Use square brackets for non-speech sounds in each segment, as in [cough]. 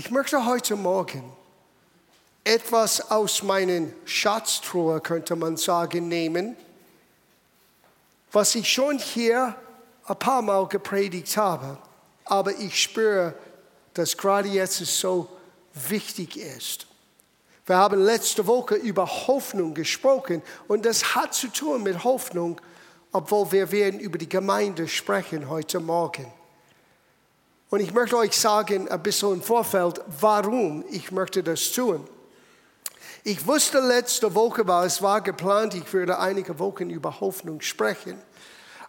Ich möchte heute Morgen etwas aus meinen Schatztruhe, könnte man sagen, nehmen, was ich schon hier ein paar Mal gepredigt habe, aber ich spüre, dass gerade jetzt es so wichtig ist. Wir haben letzte Woche über Hoffnung gesprochen und das hat zu tun mit Hoffnung, obwohl wir werden über die Gemeinde sprechen heute Morgen. Und ich möchte euch sagen, ein bisschen im Vorfeld, warum ich möchte das tun. Ich wusste letzte Woche, weil es war geplant, ich würde einige Wochen über Hoffnung sprechen.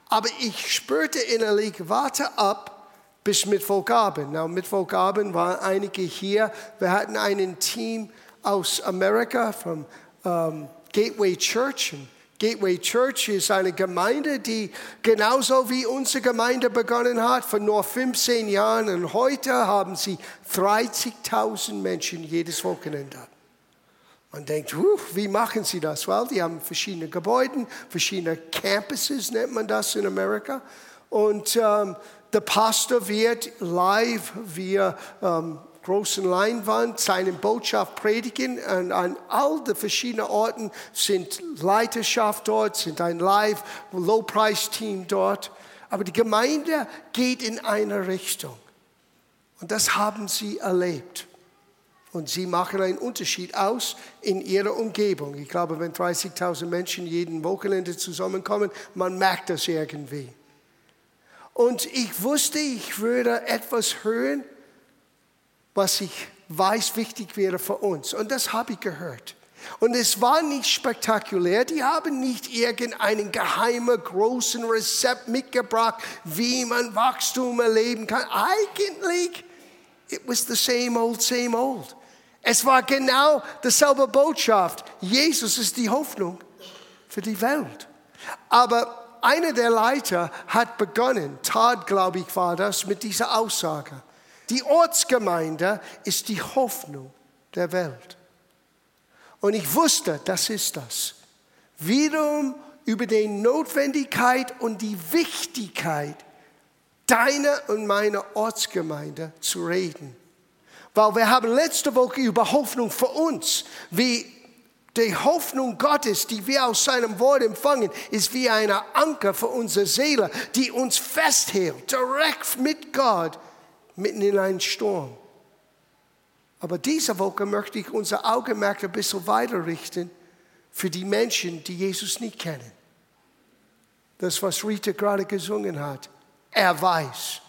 Aber ich spürte innerlich, warte ab bis Mittwochabend. Na, Mittwochabend waren einige hier. Wir hatten ein Team aus Amerika, vom um, Gateway Church. Und Gateway Church ist eine Gemeinde, die genauso wie unsere Gemeinde begonnen hat, vor nur 15 Jahren. Und heute haben sie 30.000 Menschen jedes Wochenende. Man denkt, wie machen sie das? Weil die haben verschiedene Gebäude, verschiedene Campuses nennt man das in Amerika. Und ähm, der Pastor wird live via ähm, großen Leinwand seine Botschaft predigen. Und an all den verschiedenen Orten sind Leiterschaft dort, sind ein Live, Low-Price-Team dort. Aber die Gemeinde geht in eine Richtung. Und das haben sie erlebt. Und sie machen einen Unterschied aus in ihrer Umgebung. Ich glaube, wenn 30.000 Menschen jeden Wochenende zusammenkommen, man merkt das irgendwie. Und ich wusste, ich würde etwas hören, was ich weiß wichtig wäre für uns. Und das habe ich gehört. Und es war nicht spektakulär. Die haben nicht irgendeinen geheimen, großen Rezept mitgebracht, wie man Wachstum erleben kann. Eigentlich, it was the same old, same old. Es war genau dieselbe Botschaft. Jesus ist die Hoffnung für die Welt. Aber einer der Leiter hat begonnen, Todd, glaube ich, war das, mit dieser Aussage. Die Ortsgemeinde ist die Hoffnung der Welt. Und ich wusste, das ist das. Wiederum über die Notwendigkeit und die Wichtigkeit deiner und meiner Ortsgemeinde zu reden. Weil wir haben letzte Woche über Hoffnung für uns, wie die Hoffnung Gottes, die wir aus seinem Wort empfangen, ist wie eine Anker für unsere Seele, die uns festhält, direkt mit Gott mitten in einen Sturm. Aber diese Woche möchte ich unser Augenmerk ein bisschen weiter richten für die Menschen, die Jesus nicht kennen. Das, was Rita gerade gesungen hat. Er weiß,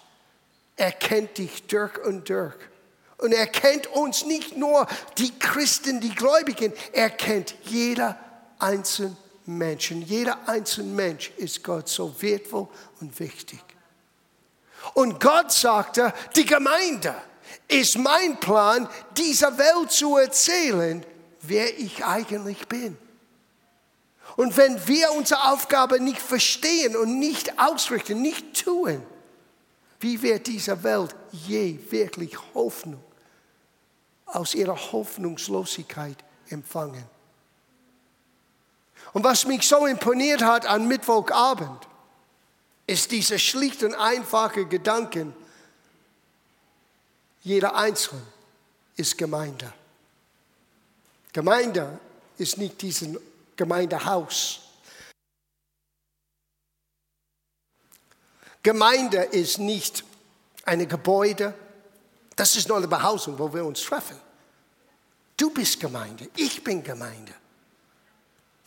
er kennt dich durch und durch. Und er kennt uns nicht nur die Christen, die Gläubigen, er kennt jeder einzelne Menschen. Jeder einzelne Mensch ist Gott so wertvoll und wichtig. Und Gott sagte, die Gemeinde ist mein Plan, dieser Welt zu erzählen, wer ich eigentlich bin. Und wenn wir unsere Aufgabe nicht verstehen und nicht ausrichten, nicht tun, wie wird diese Welt je wirklich Hoffnung aus ihrer Hoffnungslosigkeit empfangen? Und was mich so imponiert hat an Mittwochabend, ist dieser schlicht und einfache Gedanke, jeder Einzelne ist Gemeinde. Gemeinde ist nicht dieses Gemeindehaus. Gemeinde ist nicht ein Gebäude. Das ist nur eine Behausung, wo wir uns treffen. Du bist Gemeinde, ich bin Gemeinde.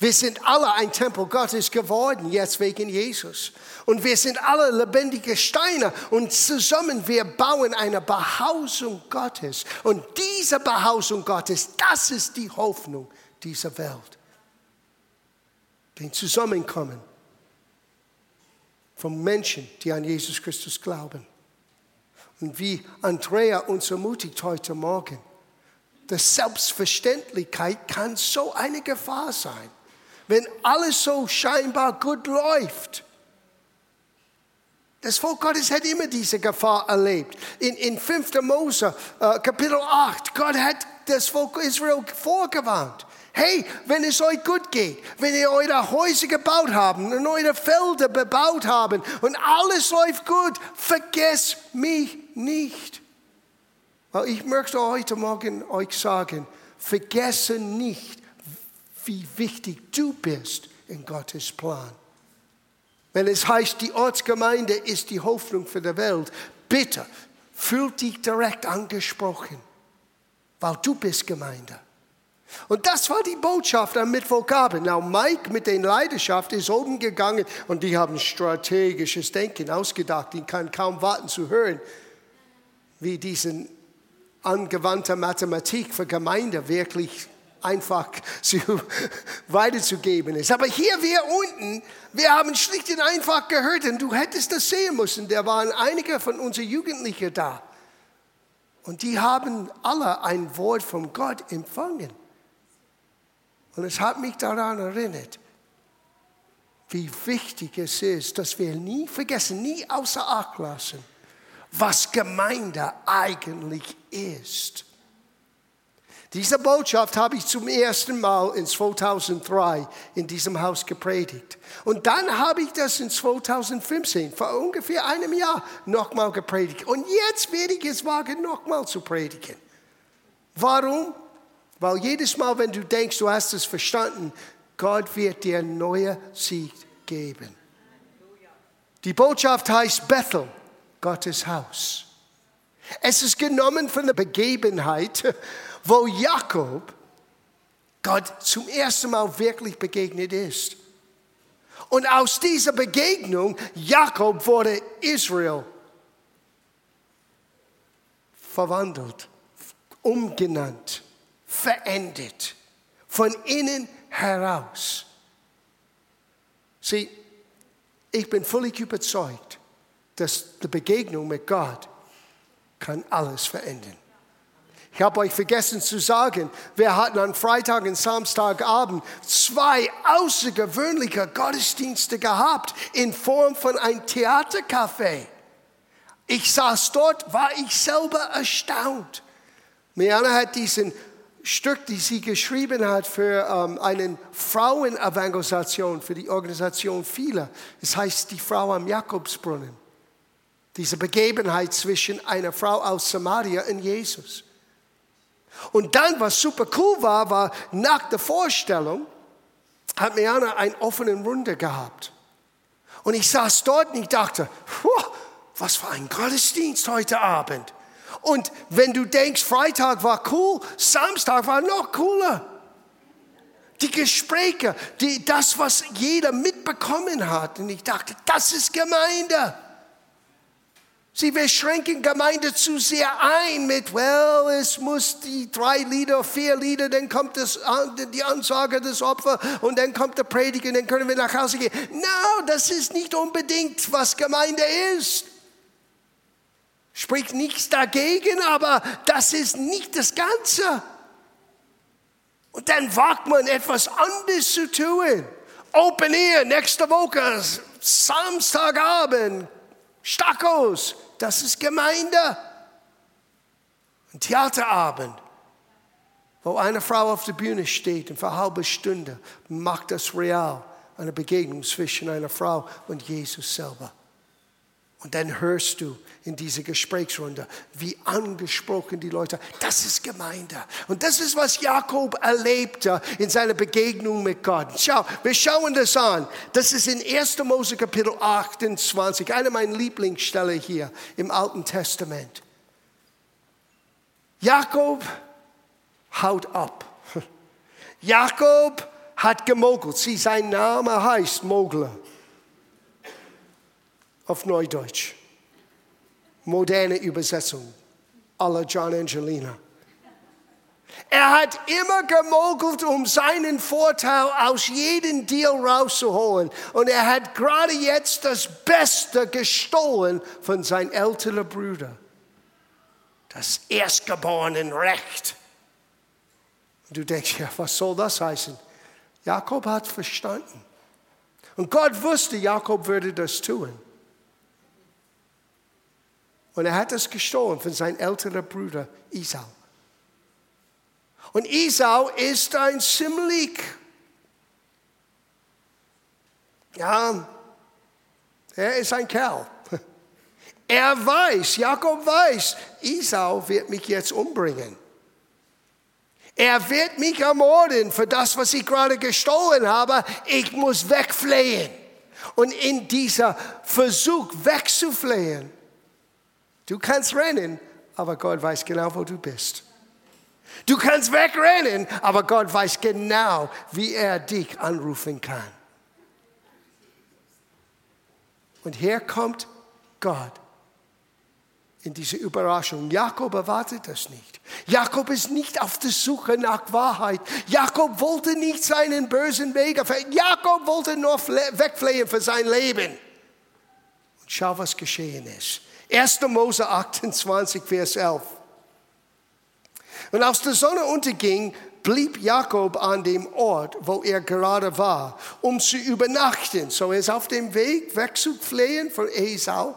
Wir sind alle ein Tempel Gottes geworden, jetzt wegen Jesus. Und wir sind alle lebendige Steine und zusammen wir bauen eine Behausung Gottes. Und diese Behausung Gottes, das ist die Hoffnung dieser Welt. Den Zusammenkommen von Menschen, die an Jesus Christus glauben. Und wie Andrea uns ermutigt heute Morgen, die Selbstverständlichkeit kann so eine Gefahr sein wenn alles so scheinbar gut läuft. Das Volk Gottes hat immer diese Gefahr erlebt. In, in 5. Mose, äh, Kapitel 8, Gott hat das Volk Israel vorgewarnt. Hey, wenn es euch gut geht, wenn ihr eure Häuser gebaut habt und eure Felder bebaut habt und alles läuft gut, vergesst mich nicht. Ich möchte heute Morgen euch sagen, vergesse nicht, wie wichtig du bist in Gottes Plan. Wenn es heißt, die Ortsgemeinde ist die Hoffnung für die Welt, bitte fühl dich direkt angesprochen, weil du bist Gemeinde. Und das war die Botschaft am Mittwochabend. Now Mike mit den Leidenschaft ist oben gegangen und die haben strategisches Denken ausgedacht. Ich kann kaum warten zu hören, wie diesen angewandte Mathematik für Gemeinde wirklich einfach [laughs] zu, weiterzugeben ist. Aber hier wir unten, wir haben schlicht und einfach gehört und du hättest das sehen müssen. Da waren einige von unseren Jugendlichen da. Und die haben alle ein Wort von Gott empfangen. Und es hat mich daran erinnert, wie wichtig es ist, dass wir nie vergessen, nie außer Acht lassen, was Gemeinde eigentlich ist. Diese Botschaft habe ich zum ersten Mal in 2003 in diesem Haus gepredigt. Und dann habe ich das in 2015, vor ungefähr einem Jahr, nochmal gepredigt. Und jetzt werde ich es wagen, nochmal zu predigen. Warum? Weil jedes Mal, wenn du denkst, du hast es verstanden, Gott wird dir neue Sieg geben. Die Botschaft heißt Bethel. Gottes Haus. Es ist genommen von der Begebenheit, wo Jakob Gott zum ersten Mal wirklich begegnet ist. Und aus dieser Begegnung, Jakob wurde Israel verwandelt, umgenannt, verändert, von innen heraus. Sieh, ich bin völlig überzeugt, dass die Begegnung mit Gott kann alles verändern. Ich habe euch vergessen zu sagen, wir hatten am Freitag und Samstagabend zwei außergewöhnliche Gottesdienste gehabt in Form von einem Theatercafé. Ich saß dort, war ich selber erstaunt. Miana hat diesen Stück, die sie geschrieben hat für ähm, eine Frauenevangelisation, für die Organisation vieler. Es heißt die Frau am Jakobsbrunnen. Diese Begebenheit zwischen einer Frau aus Samaria und Jesus. Und dann, was super cool war, war nach der Vorstellung, hat Miana einen offenen Runde gehabt. Und ich saß dort und ich dachte, was für ein Gottesdienst heute Abend. Und wenn du denkst, Freitag war cool, Samstag war noch cooler. Die Gespräche, die, das, was jeder mitbekommen hat. Und ich dachte, das ist Gemeinde. Sie, wir Gemeinde zu sehr ein mit, well, es muss die drei Lieder, vier Lieder, dann kommt das, die Ansage des Opfers und dann kommt der Prediger und dann können wir nach Hause gehen. No, das ist nicht unbedingt, was Gemeinde ist. Spricht nichts dagegen, aber das ist nicht das Ganze. Und dann wagt man etwas anderes zu tun. Open Air nächste Woche, Samstagabend, Stackos, das ist Gemeinde. Ein Theaterabend, wo eine Frau auf der Bühne steht und für eine halbe Stunde macht das real, eine Begegnung zwischen einer Frau und Jesus selber. Und dann hörst du in dieser Gesprächsrunde, wie angesprochen die Leute, das ist Gemeinde. Und das ist, was Jakob erlebte in seiner Begegnung mit Gott. Schau, wir schauen das an. Das ist in 1. Mose Kapitel 28, eine meiner Lieblingsstellen hier im Alten Testament. Jakob haut ab. [laughs] Jakob hat gemogelt. Sie, sein Name heißt Mogler auf Neudeutsch. Moderne Übersetzung aller John Angelina. Er hat immer gemogelt, um seinen Vorteil aus jedem Deal rauszuholen. Und er hat gerade jetzt das Beste gestohlen von seinem älteren Bruder. Das erstgeborene Recht. Und du denkst, ja, was soll das heißen? Jakob hat verstanden. Und Gott wusste, Jakob würde das tun. Und er hat es gestohlen von seinem älteren Bruder Isau. Und Isau ist ein ziemlich, ja, er ist ein Kerl. Er weiß, Jakob weiß, Isau wird mich jetzt umbringen. Er wird mich ermorden für das, was ich gerade gestohlen habe. Ich muss wegflehen. Und in dieser Versuch wegzuflehen, du kannst rennen, aber Gott weiß genau, wo du bist. Du kannst wegrennen, aber Gott weiß genau, wie er dich anrufen kann. Und hier kommt Gott in diese Überraschung. Jakob erwartet das nicht. Jakob ist nicht auf der Suche nach Wahrheit. Jakob wollte nicht seinen bösen Weg. Jakob wollte nur wegflehen für sein Leben. Und schau, was geschehen ist. 1. Mose 28, Vers 11. Und als die Sonne unterging, blieb Jakob an dem Ort, wo er gerade war, um zu übernachten. So er ist auf dem Weg wegzuflehen von Esau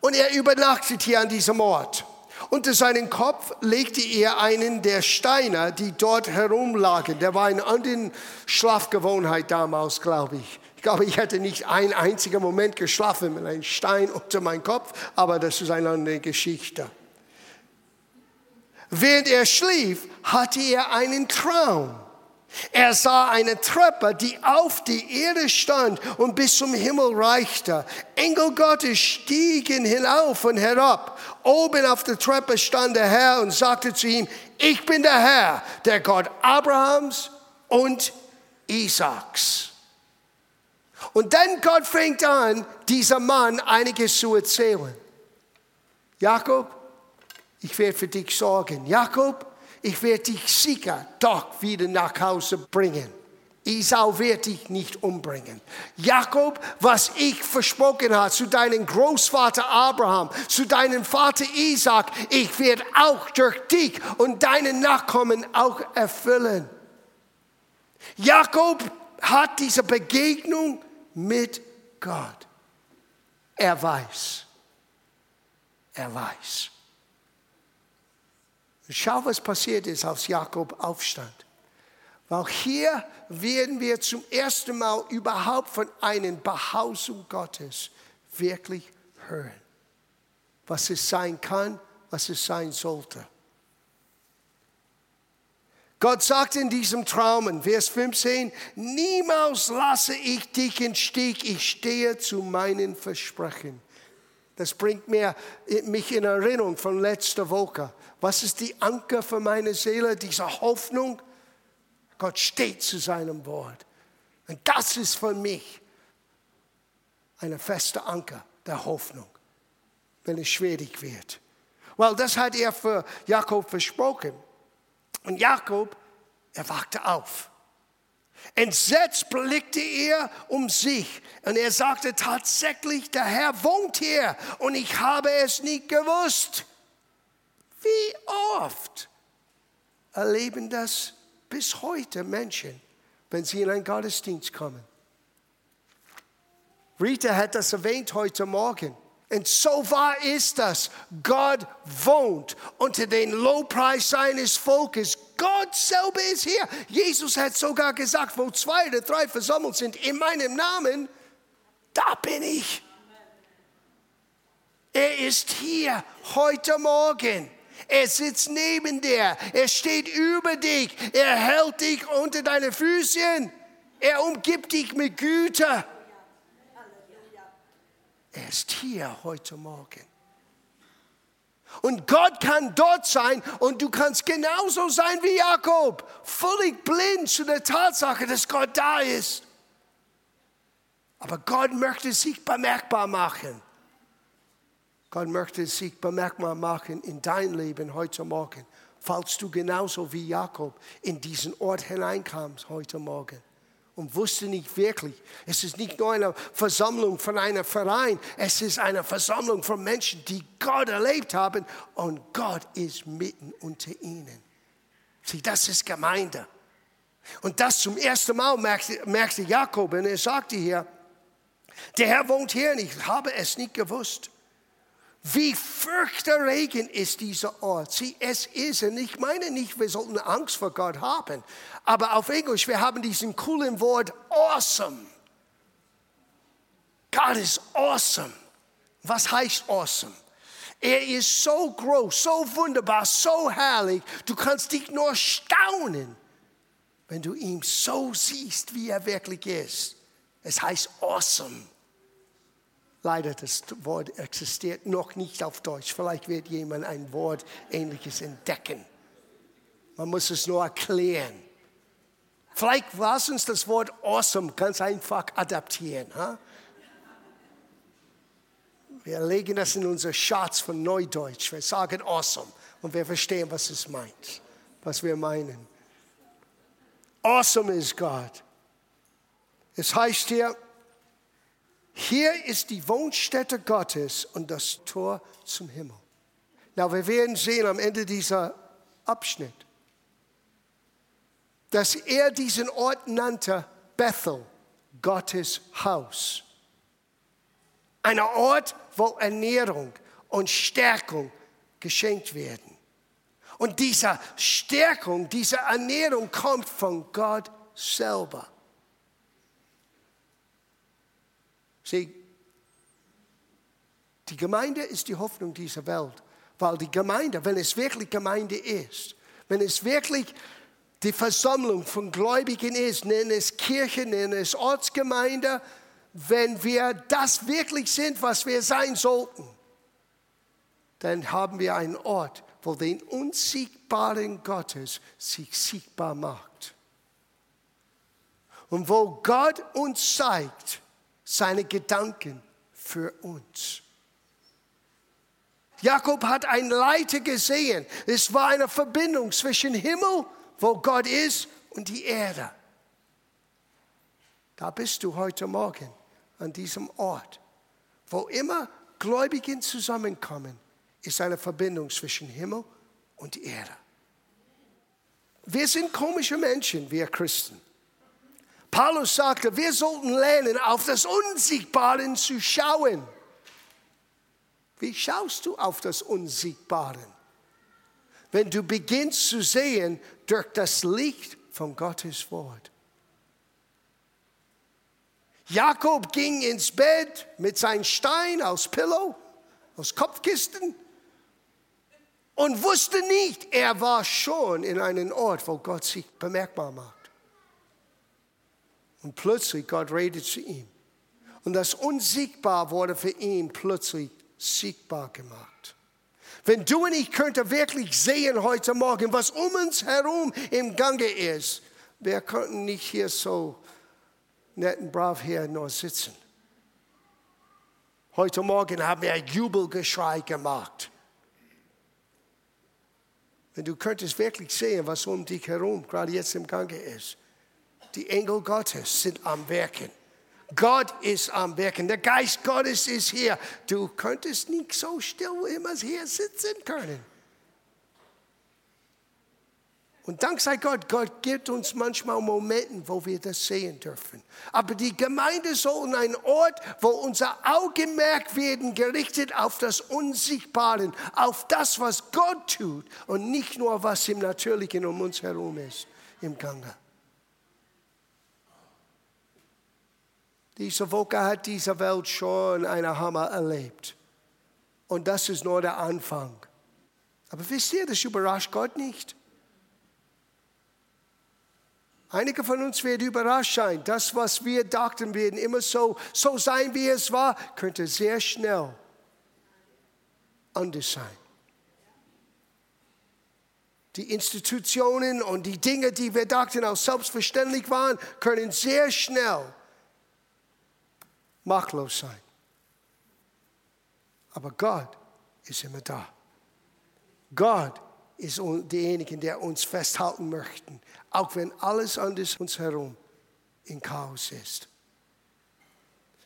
und er übernachtet hier an diesem Ort. Unter seinen Kopf legte er einen der Steine, die dort herumlagen. Der war eine andere Schlafgewohnheit damals, glaube ich. Ich glaube, ich hätte nicht einen einzigen Moment geschlafen mit einem Stein unter meinem Kopf, aber das ist eine andere Geschichte. Während er schlief, hatte er einen Traum. Er sah eine Treppe, die auf die Erde stand und bis zum Himmel reichte. Engel Gottes stiegen hinauf und herab. Oben auf der Treppe stand der Herr und sagte zu ihm, ich bin der Herr, der Gott Abrahams und Isaaks. Und dann Gott fängt an, dieser Mann einiges zu erzählen. Jakob, ich werde für dich sorgen. Jakob, ich werde dich sicher doch wieder nach Hause bringen. Isau wird dich nicht umbringen. Jakob, was ich versprochen habe zu deinem Großvater Abraham, zu deinem Vater Isaac, ich werde auch durch dich und deine Nachkommen auch erfüllen. Jakob hat diese Begegnung mit Gott. Er weiß. Er weiß. Schau, was passiert ist, als Jakob aufstand. Weil hier werden wir zum ersten Mal überhaupt von einer Behausung Gottes wirklich hören. Was es sein kann, was es sein sollte. Gott sagt in diesem Traum, in Vers 15, niemals lasse ich dich in Stich, ich stehe zu meinen Versprechen. Das bringt mir, mich in Erinnerung von letzter Woche. Was ist die Anker für meine Seele? Diese Hoffnung. Gott steht zu seinem Wort. Und das ist für mich eine feste Anker der Hoffnung, wenn es schwierig wird. Weil das hat er für Jakob versprochen. Und Jakob, er wachte auf. Entsetzt blickte er um sich und er sagte tatsächlich, der Herr wohnt hier und ich habe es nicht gewusst. Wie oft erleben das bis heute Menschen, wenn sie in einen Gottesdienst kommen? Rita hat das erwähnt heute Morgen. Und so wahr ist das. Gott wohnt unter den Lobpreis seines Volkes. Gott selber ist hier. Jesus hat sogar gesagt, wo zwei oder drei versammelt sind in meinem Namen, da bin ich. Er ist hier heute Morgen. Er sitzt neben dir. Er steht über dich. Er hält dich unter deine Füßchen. Er umgibt dich mit Güter. Er ist hier heute Morgen. Und Gott kann dort sein und du kannst genauso sein wie Jakob, völlig blind zu der Tatsache, dass Gott da ist. Aber Gott möchte sich bemerkbar machen. Gott möchte sich bemerkbar machen in dein Leben heute Morgen, falls du genauso wie Jakob in diesen Ort hineinkamst heute Morgen und wusste nicht wirklich, es ist nicht nur eine Versammlung von einem Verein, es ist eine Versammlung von Menschen, die Gott erlebt haben und Gott ist mitten unter ihnen. Sieh, das ist Gemeinde. Und das zum ersten Mal merkte, merkte Jakob und er sagte hier, der Herr wohnt hier und ich habe es nicht gewusst. Wie fürchterregend ist dieser Ort. Sieh, es ist, und ich meine nicht, wir sollten Angst vor Gott haben, aber auf Englisch, wir haben diesen coolen Wort awesome. Gott ist awesome. Was heißt awesome? Er ist so groß, so wunderbar, so herrlich. Du kannst dich nur staunen, wenn du ihn so siehst, wie er wirklich ist. Es heißt awesome. Leider, das Wort existiert noch nicht auf Deutsch. Vielleicht wird jemand ein Wort ähnliches entdecken. Man muss es nur erklären. Vielleicht lass uns das Wort awesome ganz einfach adaptieren. Huh? Wir legen das in unser Schatz von Neudeutsch. Wir sagen awesome und wir verstehen, was es meint, was wir meinen. Awesome ist Gott. Es heißt hier, hier ist die Wohnstätte Gottes und das Tor zum Himmel. Na, wir werden sehen am Ende dieser Abschnitt, dass er diesen Ort nannte Bethel, Gottes Haus. Ein Ort, wo Ernährung und Stärkung geschenkt werden. Und diese Stärkung, diese Ernährung kommt von Gott selber. Sieh, die Gemeinde ist die Hoffnung dieser Welt, weil die Gemeinde, wenn es wirklich Gemeinde ist, wenn es wirklich die Versammlung von Gläubigen ist, nennen es Kirche, nennen es Ortsgemeinde, wenn wir das wirklich sind, was wir sein sollten, dann haben wir einen Ort, wo den unsiegbaren Gottes sich sichtbar macht. Und wo Gott uns zeigt seine Gedanken für uns. Jakob hat einen Leiter gesehen. Es war eine Verbindung zwischen Himmel, wo Gott ist, und die Erde. Da bist du heute Morgen an diesem Ort. Wo immer Gläubigen zusammenkommen, ist eine Verbindung zwischen Himmel und Erde. Wir sind komische Menschen, wir Christen. Paulus sagte, wir sollten lernen, auf das Unsiegbare zu schauen. Wie schaust du auf das Unsiegbare? Wenn du beginnst zu sehen durch das Licht von Gottes Wort. Jakob ging ins Bett mit seinem Stein aus Pillow, aus Kopfkisten und wusste nicht, er war schon in einem Ort, wo Gott sich bemerkbar macht. Und plötzlich Gott redet zu ihm. Und das Unsiegbar wurde für ihn plötzlich sichtbar gemacht. Wenn du und ich könnten wirklich sehen heute Morgen, was um uns herum im Gange ist, wir könnten nicht hier so nett und brav hier nur sitzen. Heute Morgen haben wir ein Jubelgeschrei gemacht. Wenn du könntest wirklich sehen, was um dich herum gerade jetzt im Gange ist. Die Engel Gottes sind am Werken. Gott ist am Werken. Der Geist Gottes ist hier. Du könntest nicht so still immer hier sitzen können. Und dank sei Gott, Gott gibt uns manchmal Momente, wo wir das sehen dürfen. Aber die Gemeinde soll ein Ort, wo unser Augenmerk werden gerichtet auf das Unsichtbare, auf das, was Gott tut und nicht nur, was im Natürlichen um uns herum ist, im Gange. Diese Woche hat diese Welt schon einen Hammer erlebt. Und das ist nur der Anfang. Aber wisst ihr, das überrascht Gott nicht. Einige von uns werden überrascht sein. Das, was wir dachten, werden immer so, so sein, wie es war, könnte sehr schnell anders sein. Die Institutionen und die Dinge, die wir dachten, auch selbstverständlich waren, können sehr schnell machtlos sein. Aber Gott ist immer da. Gott ist derjenige, der uns festhalten möchte, auch wenn alles anders uns herum in Chaos ist.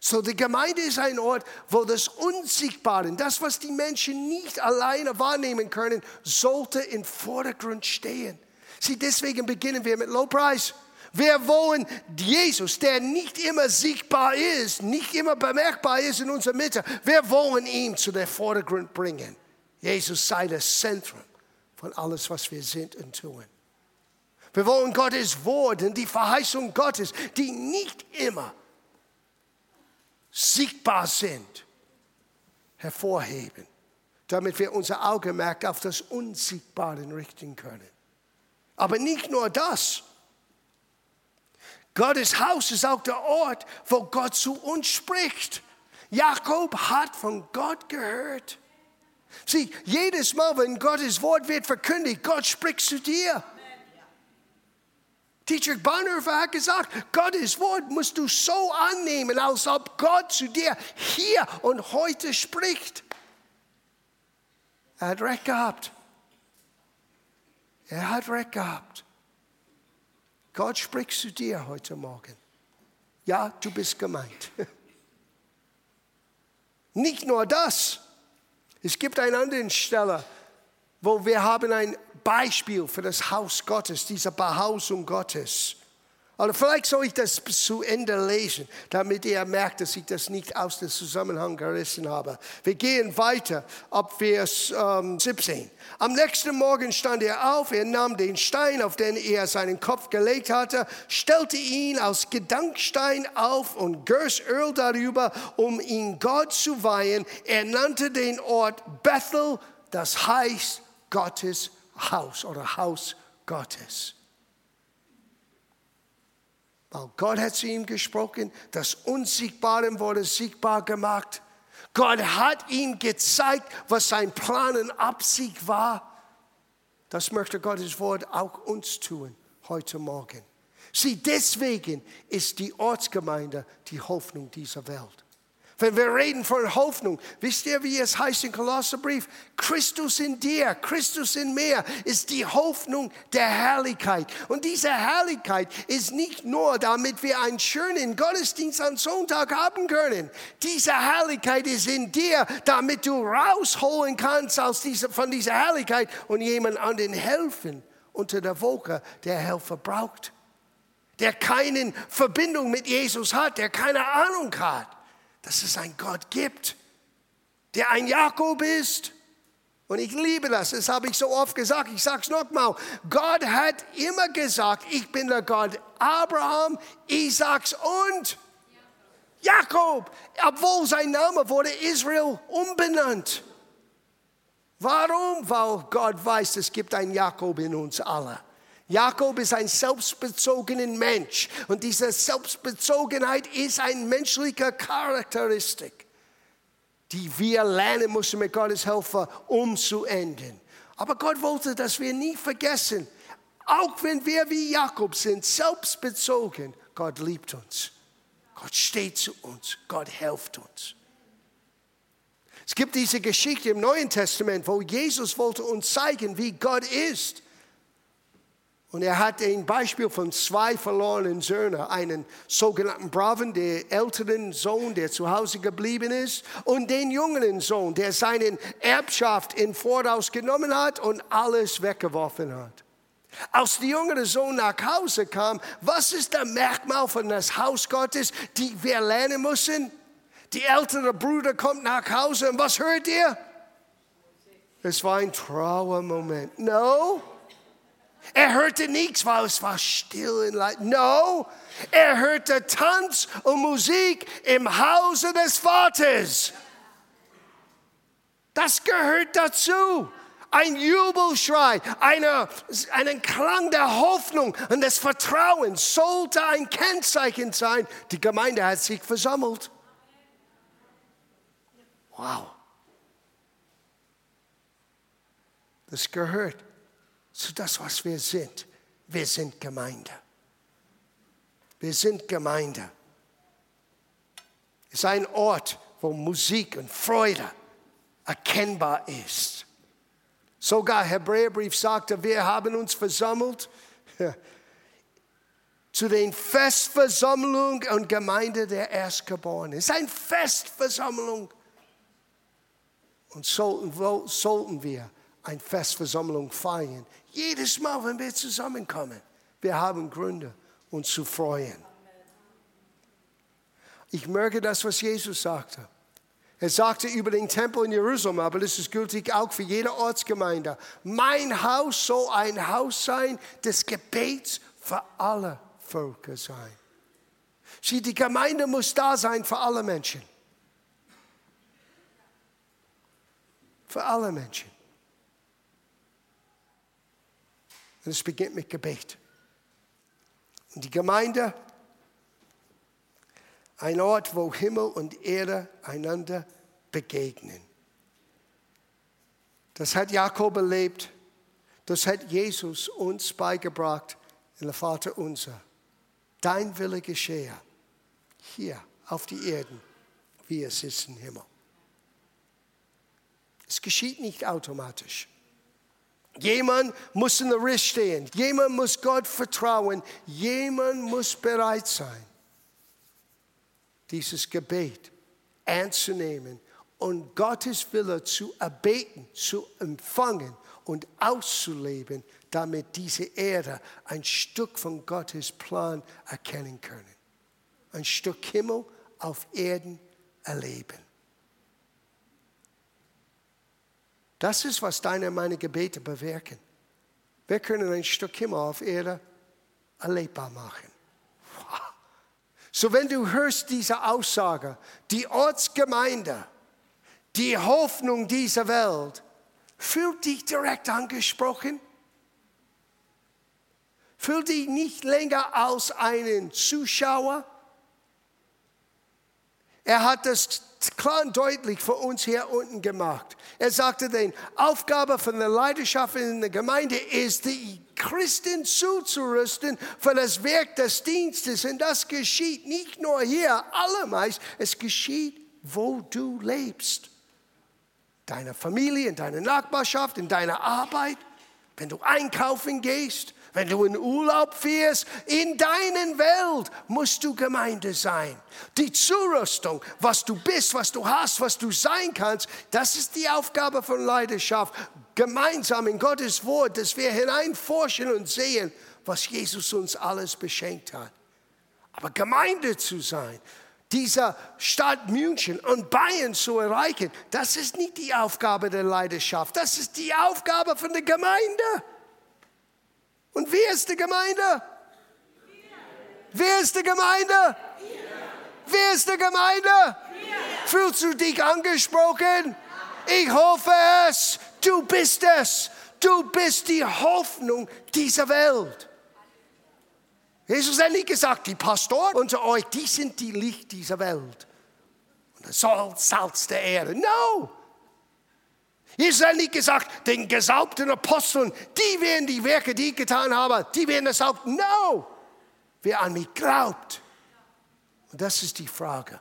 So, die Gemeinde ist ein Ort, wo das Unsichtbare, das, was die Menschen nicht alleine wahrnehmen können, sollte im Vordergrund stehen. Sie, deswegen beginnen wir mit Lobpreis. Wir wollen Jesus, der nicht immer sichtbar ist, nicht immer bemerkbar ist in unserer Mitte, wir wollen ihn zu der Vordergrund bringen. Jesus sei das Zentrum von alles, was wir sind und tun. Wir wollen Gottes Wort und die Verheißung Gottes, die nicht immer sichtbar sind, hervorheben. damit wir unser Augenmerk auf das Unsichtbare richten können. Aber nicht nur das. Gottes Haus ist auch der Ort, wo Gott zu uns spricht. Jakob hat von Gott gehört. Sieh, jedes Mal, wenn Gottes Wort wird verkündigt, Gott spricht zu dir. Dietrich Bonhoeffer hat gesagt, Gottes Wort musst du so annehmen, als ob Gott zu dir hier und heute spricht. Er hat recht gehabt. Er hat recht gehabt. Gott spricht zu dir heute Morgen. Ja, du bist gemeint. [laughs] Nicht nur das. Es gibt eine andere Stelle, wo wir haben ein Beispiel für das Haus Gottes, diese Behausung Gottes. Oder vielleicht soll ich das zu Ende lesen, damit ihr merkt, dass ich das nicht aus dem Zusammenhang gerissen habe. Wir gehen weiter ab Vers ähm, 17. Am nächsten Morgen stand er auf, er nahm den Stein, auf den er seinen Kopf gelegt hatte, stellte ihn als Gedankstein auf und goss Öl darüber, um ihn Gott zu weihen. Er nannte den Ort Bethel, das heißt Gottes Haus oder Haus Gottes. Weil Gott hat zu ihm gesprochen, das Unsichtbare wurde sichtbar gemacht. Gott hat ihm gezeigt, was sein Plan und Absicht war. Das möchte Gottes Wort auch uns tun heute Morgen. Sieh, deswegen ist die Ortsgemeinde die Hoffnung dieser Welt. Wenn wir reden von Hoffnung, wisst ihr, wie es heißt im Kolosserbrief? Christus in dir, Christus in mir ist die Hoffnung der Herrlichkeit. Und diese Herrlichkeit ist nicht nur, damit wir einen schönen Gottesdienst am Sonntag haben können. Diese Herrlichkeit ist in dir, damit du rausholen kannst aus dieser, von dieser Herrlichkeit und jemand anderen helfen unter der Woche, der Helfer braucht. Der keine Verbindung mit Jesus hat, der keine Ahnung hat dass es einen Gott gibt, der ein Jakob ist. Und ich liebe das, das habe ich so oft gesagt, ich sage es nochmal. Gott hat immer gesagt, ich bin der Gott Abraham, Isaaks und Jakob, obwohl sein Name wurde Israel umbenannt. Warum? Weil Gott weiß, es gibt einen Jakob in uns alle. Jakob ist ein selbstbezogener Mensch und diese Selbstbezogenheit ist eine menschliche Charakteristik, die wir lernen müssen mit Gottes Hilfe umzuenden. Aber Gott wollte, dass wir nie vergessen, auch wenn wir wie Jakob sind, selbstbezogen, Gott liebt uns. Gott steht zu uns. Gott hilft uns. Es gibt diese Geschichte im Neuen Testament, wo Jesus wollte uns zeigen, wie Gott ist. Und er hat ein Beispiel von zwei verlorenen Söhnen, einen sogenannten Braven, der älteren Sohn, der zu Hause geblieben ist, und den jüngeren Sohn, der seine Erbschaft in Voraus genommen hat und alles weggeworfen hat. Als der jüngere Sohn nach Hause kam, was ist der Merkmal von das Haus Gottes, die wir lernen müssen? Die ältere Bruder kommt nach Hause und was hört ihr? Es war ein Trauermoment. No, er hörte nichts, weil es war still in Leid. No, er hörte Tanz und Musik im Hause des Vaters. Das gehört dazu. Ein Jubelschrei, eine, einen Klang der Hoffnung und des Vertrauens sollte ein Kennzeichen sein. Die Gemeinde hat sich versammelt. Wow. Das gehört zu das, was wir sind. Wir sind Gemeinde. Wir sind Gemeinde. Es ist ein Ort, wo Musik und Freude erkennbar ist. Sogar Hebräerbrief sagte, wir haben uns versammelt [laughs] zu den Festversammlungen und Gemeinde der Erstgeborenen. Es ist eine Festversammlung. Und sollten, sollten wir eine Festversammlung feiern, jedes Mal, wenn wir zusammenkommen, wir haben Gründe, uns zu freuen. Ich merke das, was Jesus sagte. Er sagte über den Tempel in Jerusalem, aber das ist gültig auch für jede Ortsgemeinde. Mein Haus soll ein Haus sein des Gebets für alle Völker sein. Sieh, die Gemeinde muss da sein für alle Menschen. für alle Menschen. Und es beginnt mit Gebet. Und die Gemeinde, ein Ort, wo Himmel und Erde einander begegnen. Das hat Jakob erlebt, das hat Jesus uns beigebracht in der Vater unser. Dein Wille geschehe, hier auf die Erden, wie es ist im Himmel. Es geschieht nicht automatisch. Jemand muss in der Riss stehen. Jemand muss Gott vertrauen. Jemand muss bereit sein, dieses Gebet ernst zu nehmen und Gottes Wille zu erbeten, zu empfangen und auszuleben, damit diese Erde ein Stück von Gottes Plan erkennen können. Ein Stück Himmel auf Erden erleben. Das ist, was deine und meine Gebete bewirken. Wir können ein Stück Himmel auf Erde erlebbar machen. So, wenn du hörst diese Aussage, die Ortsgemeinde, die Hoffnung dieser Welt, fühlt dich direkt angesprochen? Fühlt dich nicht länger als einen Zuschauer? Er hat das klar und deutlich für uns hier unten gemacht. Er sagte, die Aufgabe von der Leidenschaft in der Gemeinde ist, die Christen zuzurüsten für das Werk des Dienstes. Und das geschieht nicht nur hier, allermeist, es geschieht, wo du lebst. Deiner Familie, in deiner Nachbarschaft, in deiner Arbeit, wenn du einkaufen gehst, wenn du in Urlaub fährst, in deiner Welt musst du Gemeinde sein. Die Zurüstung, was du bist, was du hast, was du sein kannst, das ist die Aufgabe von Leidenschaft. Gemeinsam in Gottes Wort, dass wir hineinforschen und sehen, was Jesus uns alles beschenkt hat. Aber Gemeinde zu sein, dieser Stadt München und Bayern zu erreichen, das ist nicht die Aufgabe der Leidenschaft, das ist die Aufgabe von der Gemeinde. Und wer ist die Gemeinde? Wir. Wer ist die Gemeinde? Wir. Wer ist die Gemeinde? Wir. Fühlst du dich angesprochen? Ich hoffe es. Du bist es. Du bist die Hoffnung dieser Welt. Jesus hat nicht gesagt, die Pastoren unter euch, die sind die Licht dieser Welt. Und das Salz, der Erde. No! Jesus hat nicht gesagt, den gesaubten Aposteln, die werden die Werke, die ich getan habe, die werden es auch. No! Wer an mich glaubt. Und das ist die Frage.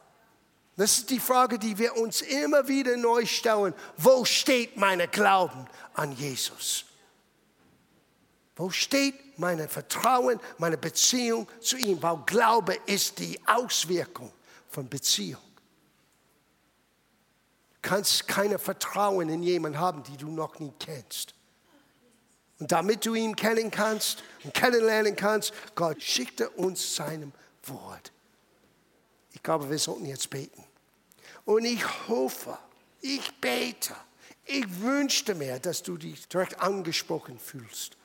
Das ist die Frage, die wir uns immer wieder neu stellen. Wo steht mein Glauben an Jesus? Wo steht mein Vertrauen, meine Beziehung zu ihm? Weil Glaube ist die Auswirkung von Beziehung kannst keine Vertrauen in jemanden haben, die du noch nie kennst. Und damit du ihn kennen kannst und kennenlernen kannst, Gott schickte uns seinem Wort. Ich glaube, wir sollten jetzt beten. Und ich hoffe, ich bete, ich wünschte mir, dass du dich direkt angesprochen fühlst.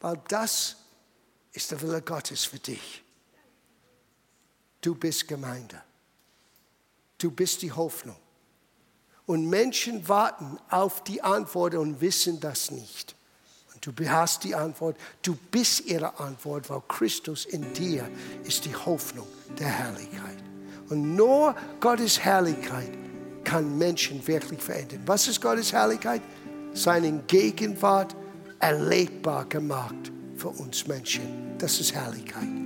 Weil das ist der Wille Gottes für dich. Du bist Gemeinde. Du bist die Hoffnung. Und Menschen warten auf die Antwort und wissen das nicht. Und du hast die Antwort. Du bist ihre Antwort, weil Christus in dir ist die Hoffnung der Herrlichkeit. Und nur Gottes Herrlichkeit kann Menschen wirklich verändern. Was ist Gottes Herrlichkeit? Seine Gegenwart erlebbar gemacht für uns Menschen. Das ist Herrlichkeit.